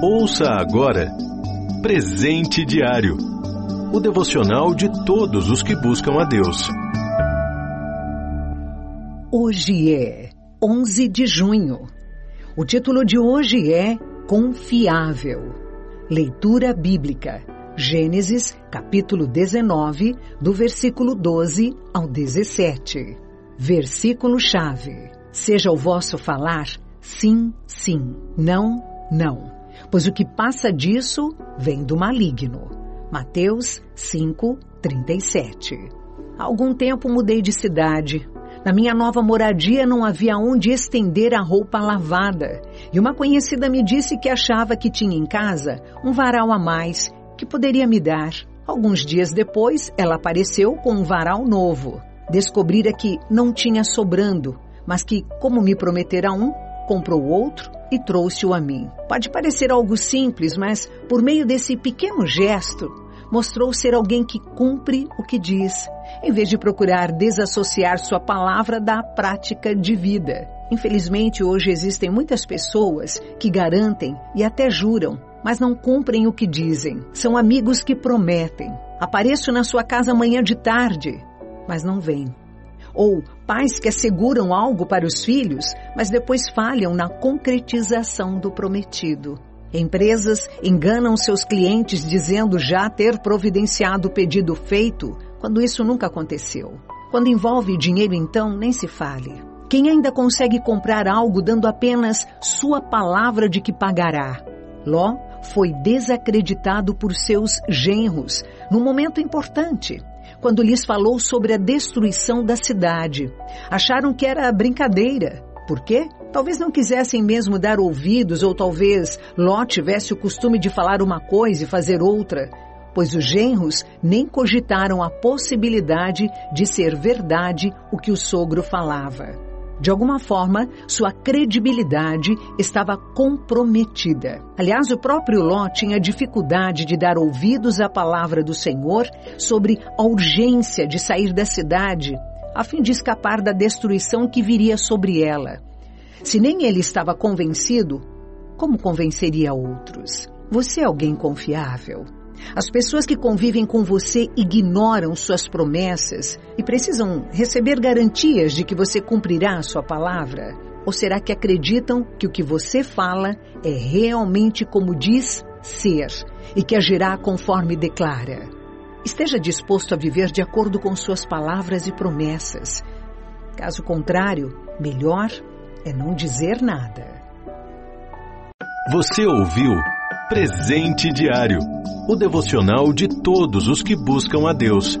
Ouça agora Presente Diário o devocional de todos os que buscam a Deus. Hoje é 11 de junho. O título de hoje é Confiável. Leitura bíblica. Gênesis, capítulo 19, do versículo 12 ao 17. Versículo-chave. Seja o vosso falar sim, sim, não, não. Pois o que passa disso vem do maligno. Mateus 5, 37. Há algum tempo mudei de cidade. Na minha nova moradia não havia onde estender a roupa lavada. E uma conhecida me disse que achava que tinha em casa um varal a mais que poderia me dar. Alguns dias depois, ela apareceu com um varal novo. Descobrira que não tinha sobrando, mas que, como me prometera um, comprou outro e trouxe-o a mim. Pode parecer algo simples, mas por meio desse pequeno gesto, mostrou ser alguém que cumpre o que diz, em vez de procurar desassociar sua palavra da prática de vida. Infelizmente, hoje existem muitas pessoas que garantem e até juram, mas não cumprem o que dizem. São amigos que prometem. Apareço na sua casa amanhã de tarde, mas não vêm ou pais que asseguram algo para os filhos, mas depois falham na concretização do prometido. Empresas enganam seus clientes dizendo já ter providenciado o pedido feito, quando isso nunca aconteceu. Quando envolve dinheiro, então, nem se fale. Quem ainda consegue comprar algo dando apenas sua palavra de que pagará? Ló foi desacreditado por seus genros num momento importante quando lhes falou sobre a destruição da cidade. Acharam que era brincadeira. Por quê? Talvez não quisessem mesmo dar ouvidos, ou talvez Ló tivesse o costume de falar uma coisa e fazer outra, pois os genros nem cogitaram a possibilidade de ser verdade o que o sogro falava. De alguma forma, sua credibilidade estava comprometida. Aliás, o próprio Ló tinha dificuldade de dar ouvidos à palavra do Senhor sobre a urgência de sair da cidade, a fim de escapar da destruição que viria sobre ela. Se nem ele estava convencido, como convenceria outros? Você é alguém confiável? As pessoas que convivem com você ignoram suas promessas e precisam receber garantias de que você cumprirá a sua palavra? Ou será que acreditam que o que você fala é realmente como diz ser e que agirá conforme declara? Esteja disposto a viver de acordo com suas palavras e promessas. Caso contrário, melhor é não dizer nada. Você ouviu Presente Diário o devocional de todos os que buscam a Deus.